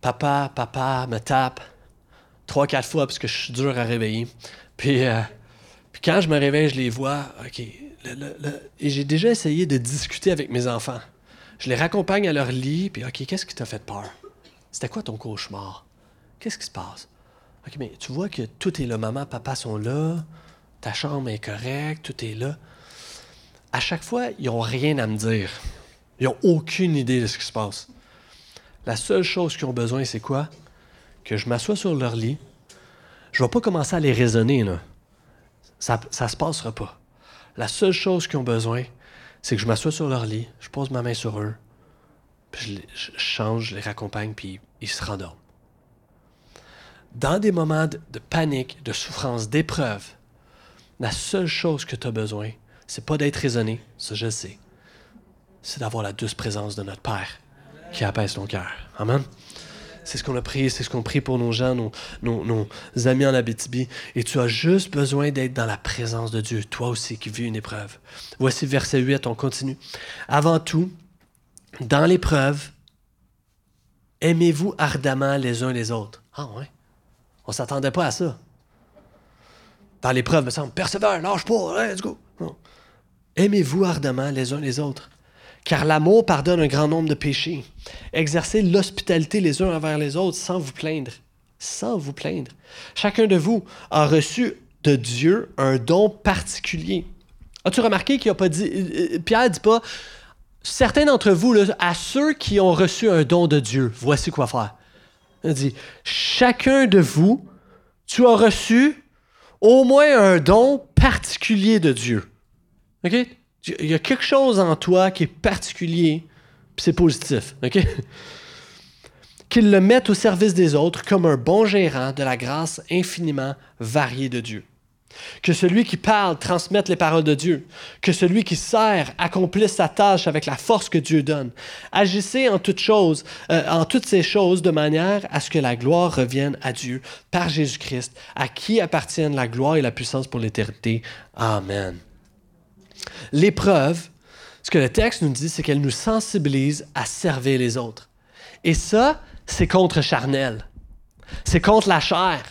papa, papa me tape trois, quatre fois parce que je suis dur à réveiller. Puis, euh, puis quand je me réveille, je les vois. OK. Et j'ai déjà essayé de discuter avec mes enfants. Je les raccompagne à leur lit, puis OK, qu'est-ce qui t'a fait peur? C'était quoi ton cauchemar? Qu'est-ce qui se passe? OK, mais tu vois que tout est là. Maman, papa sont là. Ta chambre est correcte. Tout est là. À chaque fois, ils n'ont rien à me dire. Ils n'ont aucune idée de ce qui se passe. La seule chose qu'ils ont besoin, c'est quoi? Que je m'assoie sur leur lit. Je ne vais pas commencer à les raisonner, là. Ça ne se passera pas. La seule chose qu'ils ont besoin, c'est que je m'assoie sur leur lit, je pose ma main sur eux, puis je, je change, je les raccompagne, puis ils se rendorment dans des moments de, panique, de souffrance, d'épreuve, la seule chose que tu as besoin, c'est pas d'être raisonné, ça je sais, c'est d'avoir la douce présence de notre Père qui apaise ton cœur. Amen. C'est ce qu'on a prié, c'est ce qu'on prie pour nos gens, nos, amis en Abitibi. Et tu as juste besoin d'être dans la présence de Dieu, toi aussi qui vis une épreuve. Voici verset 8, on continue. Avant tout, dans l'épreuve, aimez-vous ardemment les uns les autres. Ah ouais? On ne s'attendait pas à ça. Dans l'épreuve, me semble, persévère, lâche pas, let's go. Aimez-vous ardemment les uns les autres, car l'amour pardonne un grand nombre de péchés. Exercez l'hospitalité les uns envers les autres sans vous plaindre. Sans vous plaindre. Chacun de vous a reçu de Dieu un don particulier. As-tu remarqué qu'il n'a pas dit. Euh, euh, Pierre dit pas. Certains d'entre vous, à ceux qui ont reçu un don de Dieu, voici quoi faire. Il dit, chacun de vous, tu as reçu au moins un don particulier de Dieu. OK? Il y a quelque chose en toi qui est particulier, puis c'est positif. OK? Qu'il le mette au service des autres comme un bon gérant de la grâce infiniment variée de Dieu. Que celui qui parle transmette les paroles de Dieu. Que celui qui sert accomplisse sa tâche avec la force que Dieu donne. Agissez en toutes choses, euh, en toutes ces choses de manière à ce que la gloire revienne à Dieu par Jésus-Christ, à qui appartiennent la gloire et la puissance pour l'éternité. Amen. L'épreuve, ce que le texte nous dit, c'est qu'elle nous sensibilise à servir les autres. Et ça, c'est contre charnel. C'est contre la chair.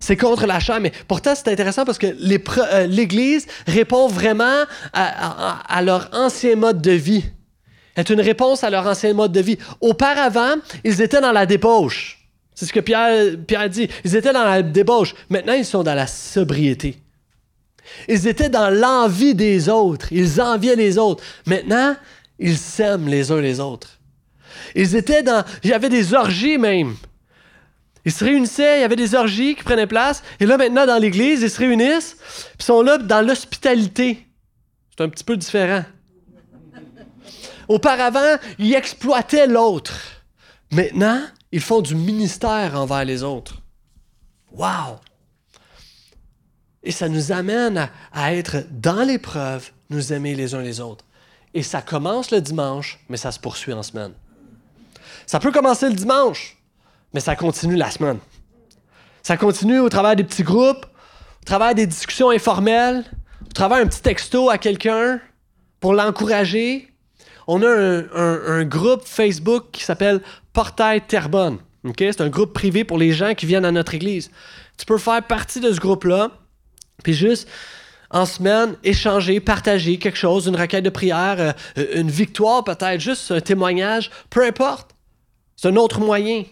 C'est contre la chair, mais pourtant c'est intéressant parce que euh, l'Église répond vraiment à, leur ancien mode de vie. C'est une réponse à leur ancien mode de vie. Auparavant, ils étaient dans la débauche. C'est ce que Pierre, Pierre dit. Ils étaient dans la débauche. Maintenant, ils sont dans la sobriété. Ils étaient dans l'envie des autres. Ils enviaient les autres. Maintenant, ils s'aiment les uns les autres. Ils étaient dans... Il y avait des orgies même. Ils se réunissaient, il y avait des orgies qui prenaient place. Et là, maintenant, dans l'Église, ils se réunissent, puis sont là dans l'hospitalité. C'est un petit peu différent. Auparavant, ils exploitaient l'autre. Maintenant, ils font du ministère envers les autres. Wow! Et ça nous amène à, être dans l'épreuve, nous aimer les uns les autres. Et ça commence le dimanche, mais ça se poursuit en semaine. Ça peut commencer le dimanche, mais ça continue la semaine. Ça continue au travers des petits groupes, au travers des discussions informelles, au travers un petit texto à quelqu'un pour l'encourager. On a un, groupe Facebook qui s'appelle Portail Terrebonne. C'est un groupe privé pour les gens qui viennent à notre église. Tu peux faire partie de ce groupe-là, puis juste en semaine, échanger, partager quelque chose, une requête de prière, euh, une victoire peut-être, juste un témoignage, peu importe. C'est un autre moyen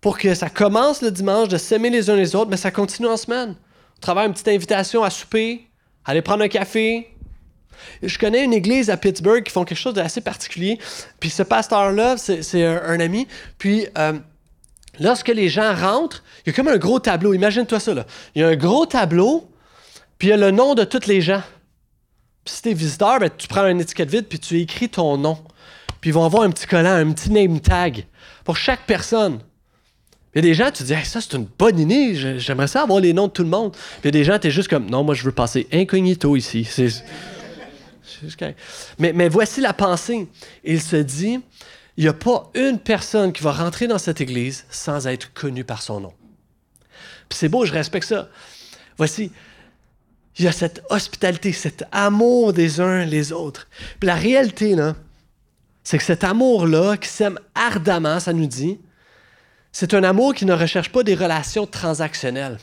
pour que ça commence le dimanche de s'aimer les uns les autres, mais ça continue en semaine. Au travers une petite invitation à souper, aller prendre un café. Je connais une église à Pittsburgh qui font quelque chose d'assez particulier. Puis ce pasteur-là, c'est un, ami. Puis euh, lorsque les gens rentrent, il y a comme un gros tableau. Imagine-toi ça. Là. Il y a un gros tableau, puis il y a le nom de tous les gens. Puis si tu es visiteur, ben, tu prends une étiquette vide, puis tu écris ton nom. Puis ils vont avoir un petit collant, un petit name tag pour chaque personne. Il y a des gens, tu te dis, ça, c'est une bonne idée, j'aimerais ça avoir les noms de tout le monde. Puis il y a des gens, tu es juste comme, non, moi, je veux passer incognito ici. mais, mais voici la pensée. Il se dit, il n'y a pas une personne qui va rentrer dans cette église sans être connue par son nom. Puis c'est beau, je respecte ça. Voici, il y a cette hospitalité, cet amour des uns les autres. Puis la réalité, c'est que cet amour-là, qui s'aime ardemment, ça nous dit, c'est un amour qui ne recherche pas des relations transactionnelles.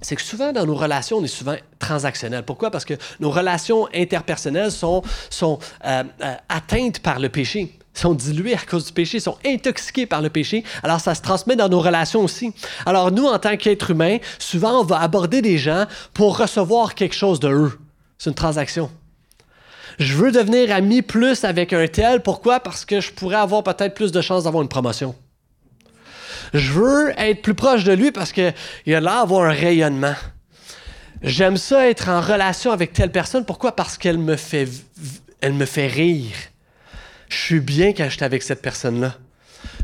C'est que souvent, dans nos relations, on est souvent transactionnel. Pourquoi? Parce que nos relations interpersonnelles sont, sont euh, euh, atteintes par le péché sont diluées à cause du péché, sont intoxiquées par le péché. Alors, ça se transmet dans nos relations aussi. Alors, nous, en tant qu'êtres humains, souvent, on va aborder des gens pour recevoir quelque chose de eux. C'est une transaction. Je veux devenir ami plus avec un tel. Pourquoi? Parce que je pourrais avoir peut-être plus de chances d'avoir une promotion. Je veux être plus proche de lui parce qu'il a l'air d'avoir un rayonnement. J'aime ça être en relation avec telle personne. Pourquoi? Parce qu'elle me fait, elle me fait rire. Je suis bien quand je suis avec cette personne-là.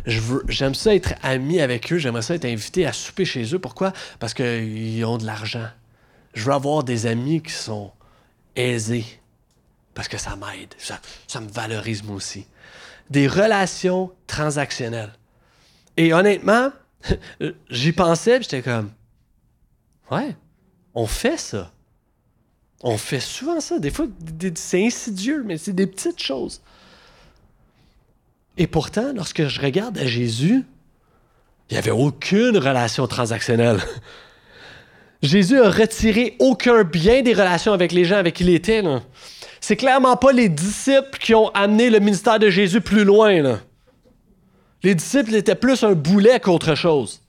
J'aime ça être ami avec eux. J'aimerais ça être invité à souper chez eux. Pourquoi? Parce qu'ils ont de l'argent. Je veux avoir des amis qui sont aisés. Parce que ça m'aide. Ça, ça me valorise moi aussi. Des relations transactionnelles. Et honnêtement, (laughs) j'y pensais, j'étais comme, ouais, on fait ça. On fait souvent ça. Des fois, c'est insidieux, mais c'est des petites choses. Et pourtant, lorsque je regarde à Jésus, il n'y avait aucune relation transactionnelle. (laughs) Jésus a retiré aucun bien des relations avec les gens avec qui il était. C'est clairement pas les disciples qui ont amené le ministère de Jésus plus loin. Les disciples étaient plus un boulet qu'autre chose.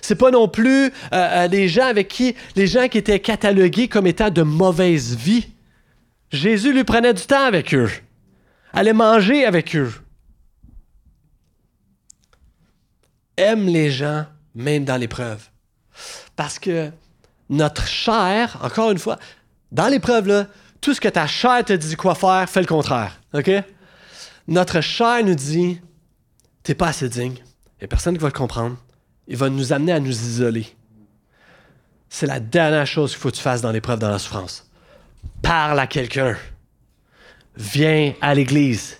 C'est pas non plus euh, euh, les gens avec qui, les gens qui étaient catalogués comme étant de mauvaise vie. Jésus lui prenait du temps avec eux, allait manger avec eux. Aime les gens même dans l'épreuve. Parce que notre chair, encore une fois, dans l'épreuve, tout ce que ta chair te dit quoi faire, fais le contraire. OK? Notre chair nous dit t'es pas assez digne. Il n'y a personne qui va le comprendre. Il va nous amener à nous isoler. C'est la dernière chose qu'il faut que tu fasses dans l'épreuve, dans la souffrance. Parle à quelqu'un. Viens à l'église.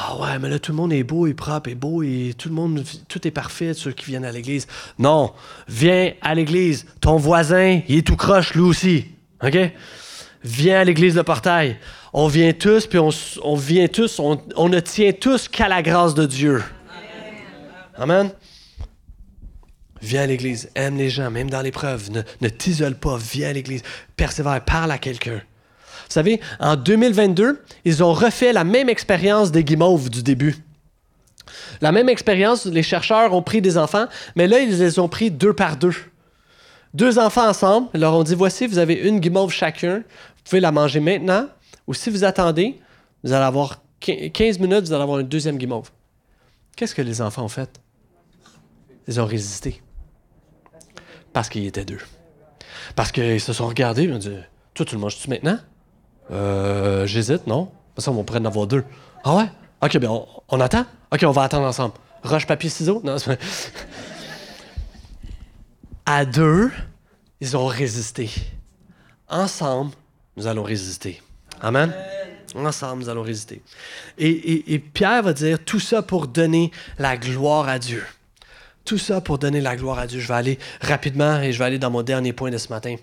Ah ouais, mais là, tout le monde est beau et propre et beau et tout le monde, tout est parfait, ceux qui viennent à l'église. Non, viens à l'église. Ton voisin, il est tout croche, lui aussi. OK? Viens à l'église de portail on vient tous, puis on, vient tous, on, ne tient tous qu'à la grâce de Dieu. Amen. Viens à l'Église, aime les gens, même dans l'épreuve. Ne, ne t'isole pas, viens à l'Église, persévère, parle à quelqu'un. Vous savez, en 2022, ils ont refait la même expérience des guimauves du début. La même expérience, les chercheurs ont pris des enfants, mais là, ils les ont pris deux par deux. Deux enfants ensemble, ils leur ont dit voici, vous avez une guimauve chacun, vous pouvez la manger maintenant, ou si vous attendez, vous allez avoir 15 minutes, vous allez avoir une deuxième guimauve. Qu'est-ce que les enfants ont fait? Ils ont résisté. Parce qu'ils étaient deux. Parce qu'ils se sont regardés, ils ont dit Toi, tu le manges-tu maintenant? Euh, j'hésite, non? Ça, on pourrait en avoir deux. Ah ouais? Ok, bien, on, on, attend? Ok, on va attendre ensemble. Roche, papier, ciseaux? Non, (laughs) À deux, ils ont résisté. Ensemble, nous allons résister. Amen? Ensemble, nous allons résister. Et, Pierre va dire tout ça pour donner la gloire à Dieu. Tout ça pour donner la gloire à Dieu. Je vais aller rapidement et je vais aller dans mon dernier point de ce matin.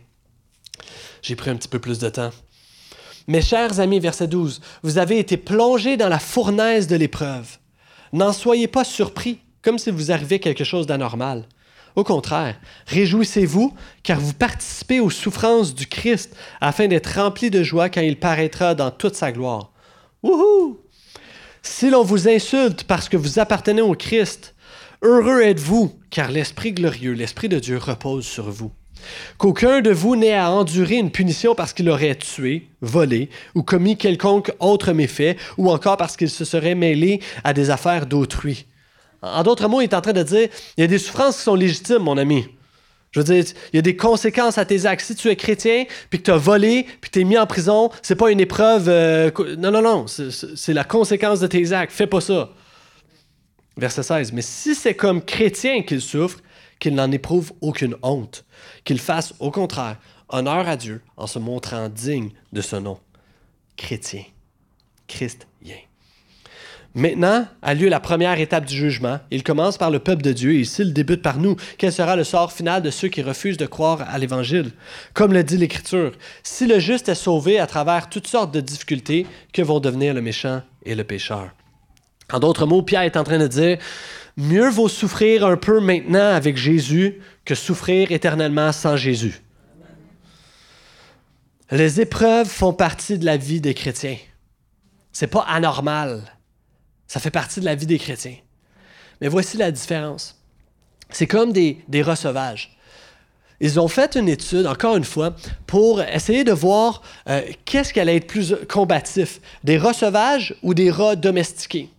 J'ai pris un petit peu plus de temps. Mes chers amis, verset 12, vous avez été plongés dans la fournaise de l'épreuve. N'en soyez pas surpris, comme si vous arrivait quelque chose d'anormal. Au contraire, réjouissez-vous, car vous participez aux souffrances du Christ, afin d'être remplis de joie quand il paraîtra dans toute sa gloire. Wouhou! Si l'on vous insulte parce que vous appartenez au Christ, heureux êtes-vous, car l'Esprit glorieux, l'Esprit de Dieu repose sur vous. Qu'aucun de vous n'ait à endurer une punition parce qu'il aurait tué, volé ou commis quelconque autre méfait, ou encore parce qu'il se serait mêlé à des affaires d'autrui. En d'autres mots, il est en train de dire, il y a des souffrances qui sont légitimes, mon ami. Je veux dire, il y a des conséquences à tes actes. Si tu es chrétien, puis que tu as volé, puis que tu es mis en prison, c'est pas une épreuve. Euh, non, non, non. C'est la conséquence de tes actes. Fais pas ça. Verset 16. Mais si c'est comme chrétien qu'il souffre, qu'il n'en éprouve aucune honte, qu'il fasse au contraire honneur à Dieu en se montrant digne de ce nom. Chrétien. Christien. Maintenant a lieu la première étape du jugement. Il commence par le peuple de Dieu et s'il débute par nous, quel sera le sort final de ceux qui refusent de croire à l'Évangile? Comme le dit l'Écriture, si le juste est sauvé à travers toutes sortes de difficultés, que vont devenir le méchant et le pécheur? En d'autres mots, Pierre est en train de dire, mieux vaut souffrir un peu maintenant avec Jésus que souffrir éternellement sans Jésus. Les épreuves font partie de la vie des chrétiens. C'est pas anormal. Ça fait partie de la vie des chrétiens. Mais voici la différence. C'est comme des, des rats sauvages. Ils ont fait une étude, encore une fois, pour essayer de voir euh, qu'est-ce qui allait être plus combatif, des rats sauvages ou des rats domestiqués.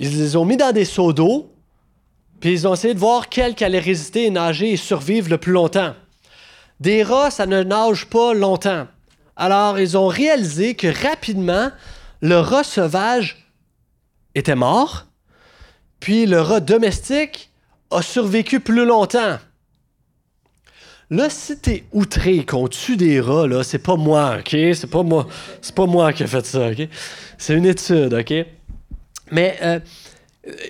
Ils les ont mis dans des seaux d'eau, puis ils ont essayé de voir quel qui allait résister nager et survivre le plus longtemps. Des rats, ça ne nage pas longtemps. Alors, ils ont réalisé que rapidement, le rat sauvage était mort, puis le rat domestique a survécu plus longtemps. Là, si t'es outré qu'on tue des rats, là, c'est pas moi, OK? C'est pas moi. C'est pas moi qui ai fait ça, OK? C'est une étude, OK? Mais euh,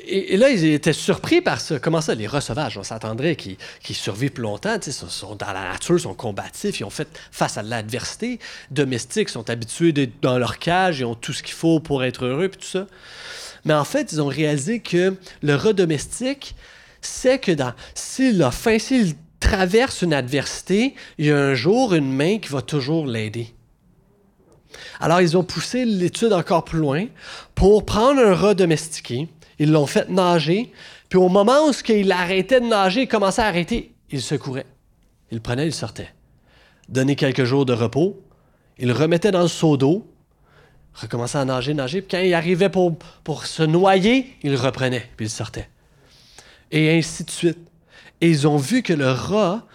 et, là, ils étaient surpris par ça. Comment ça, les rats sauvages, on s'attendrait qu'ils survivent plus longtemps, ils sont dans la nature, sont combatifs, ils ont fait face à l'adversité. Domestiques sont habitués d'être dans leur cage, ils ont tout ce qu'il faut pour être heureux, puis tout ça. Mais en fait, ils ont réalisé que le rat domestique, c'est que s'il a faim, s'il traverse une adversité, il y a un jour une main qui va toujours l'aider. Alors, ils ont poussé l'étude encore plus loin pour prendre un rat domestiqué, ils l'ont fait nager. Puis au moment où il arrêtait de nager, il commençait à arrêter, il se courait. Il prenait, il sortait. Donner quelques jours de repos, il le remettait dans le seau d'eau, recommençait à nager, nager. Puis quand il arrivait pour, pour se noyer, il reprenait, puis il sortait. Et ainsi de suite. Et ils ont vu que le rat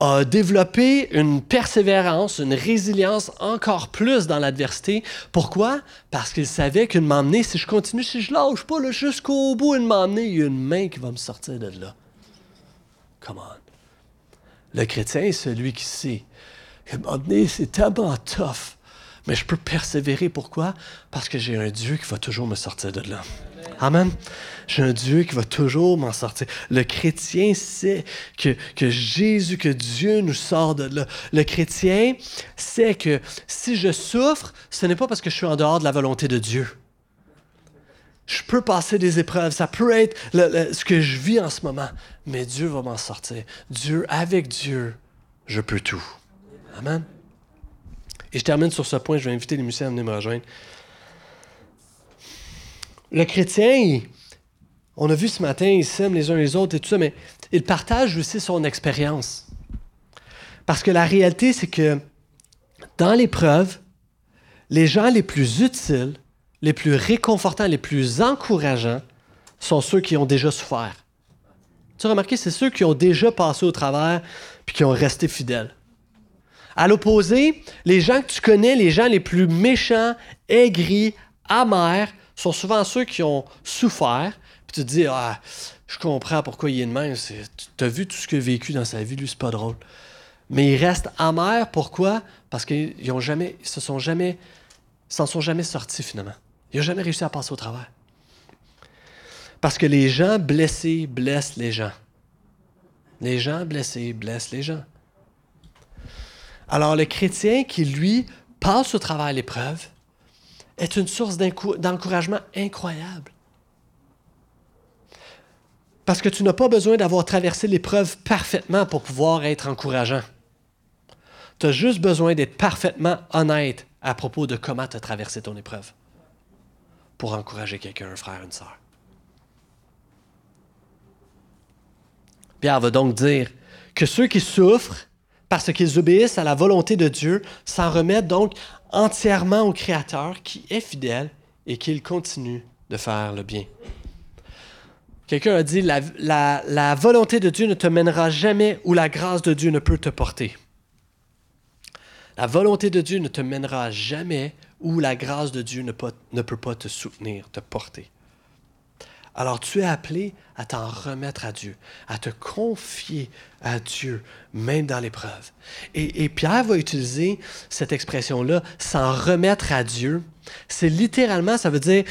a développé une persévérance, une résilience encore plus dans l'adversité. Pourquoi? Parce qu'il savait qu'une m'emmener, si je continue, si je lâche pas jusqu'au bout, une m'emmener, il y a une main qui va me sortir de là. Come on. Le chrétien est celui qui sait que m'emmener, c'est tellement tough. Mais je peux persévérer. Pourquoi? Parce que j'ai un Dieu qui va toujours me sortir de là. Amen. J'ai un Dieu qui va toujours m'en sortir. Le chrétien sait que, Jésus, que Dieu nous sort de là. Le chrétien sait que si je souffre, ce n'est pas parce que je suis en dehors de la volonté de Dieu. Je peux passer des épreuves, ça peut être ce que je vis en ce moment, mais Dieu va m'en sortir. Dieu, avec Dieu, je peux tout. Amen. Et je termine sur ce point, je vais inviter les musiciens à venir me rejoindre. Le chrétien, on a vu ce matin, il s'aime les uns les autres et tout ça, mais il partage aussi son expérience. Parce que la réalité, c'est que dans l'épreuve, les gens les plus utiles, les plus réconfortants, les plus encourageants sont ceux qui ont déjà souffert. Tu as remarqué, c'est ceux qui ont déjà passé au travers puis qui ont resté fidèles. À l'opposé, les gens que tu connais, les gens les plus méchants, aigris, amers, sont souvent ceux qui ont souffert, tu te dis, ah, je comprends pourquoi il est de même. Tu as vu tout ce qu'il a vécu dans sa vie, lui, c'est pas drôle. Mais il reste amer, pourquoi? Parce qu'ils ont jamais, ils se sont jamais, s'en sont jamais sortis finalement. Ils n'ont jamais réussi à passer au travers. Parce que les gens blessés blessent les gens. Les gens blessés blessent les gens. Alors le chrétien qui, lui, passe au travers l'épreuve, est une source d'encouragement incroyable. Parce que tu n'as pas besoin d'avoir traversé l'épreuve parfaitement pour pouvoir être encourageant. Tu as juste besoin d'être parfaitement honnête à propos de comment tu as traversé ton épreuve pour encourager quelqu'un, un frère, une sœur. Pierre va donc dire que ceux qui souffrent parce qu'ils obéissent à la volonté de Dieu s'en remettent donc entièrement au Créateur qui est fidèle et qu'il continue de faire le bien. Quelqu'un a dit, la, volonté de Dieu ne te mènera jamais où la grâce de Dieu ne peut te porter. La volonté de Dieu ne te mènera jamais où la grâce de Dieu ne, ne peut pas te soutenir, te porter. Alors tu es appelé à t'en remettre à Dieu, à te confier à Dieu, même dans l'épreuve. Et, Pierre va utiliser cette expression-là, s'en remettre à Dieu. C'est littéralement, ça veut dire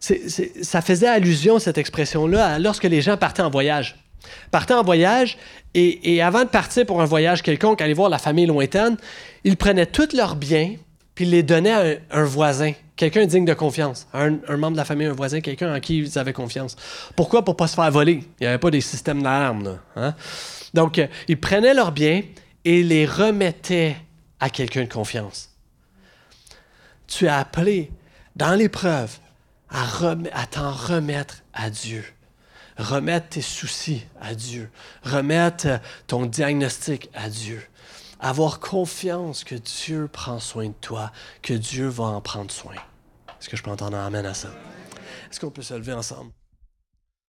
ça faisait allusion, cette expression-là, lorsque les gens partaient en voyage. Partaient en voyage et, avant de partir pour un voyage quelconque, aller voir la famille lointaine, ils prenaient tous leurs biens puis les donnaient à un, voisin, quelqu'un digne de confiance, un, membre de la famille, un voisin, quelqu'un en qui ils avaient confiance. Pourquoi? Pour pas se faire voler. Il n'y avait pas des systèmes d'alarme. Hein? Donc, euh, ils prenaient leurs biens et les remettaient à quelqu'un de confiance. Tu es appelé dans l'épreuve à, t'en remettre à Dieu. Remettre tes soucis à Dieu. Remettre ton diagnostic à Dieu. Avoir confiance que Dieu prend soin de toi, que Dieu va en prendre soin. Est-ce que je peux entendre un amen à ça? Est-ce qu'on peut se lever ensemble?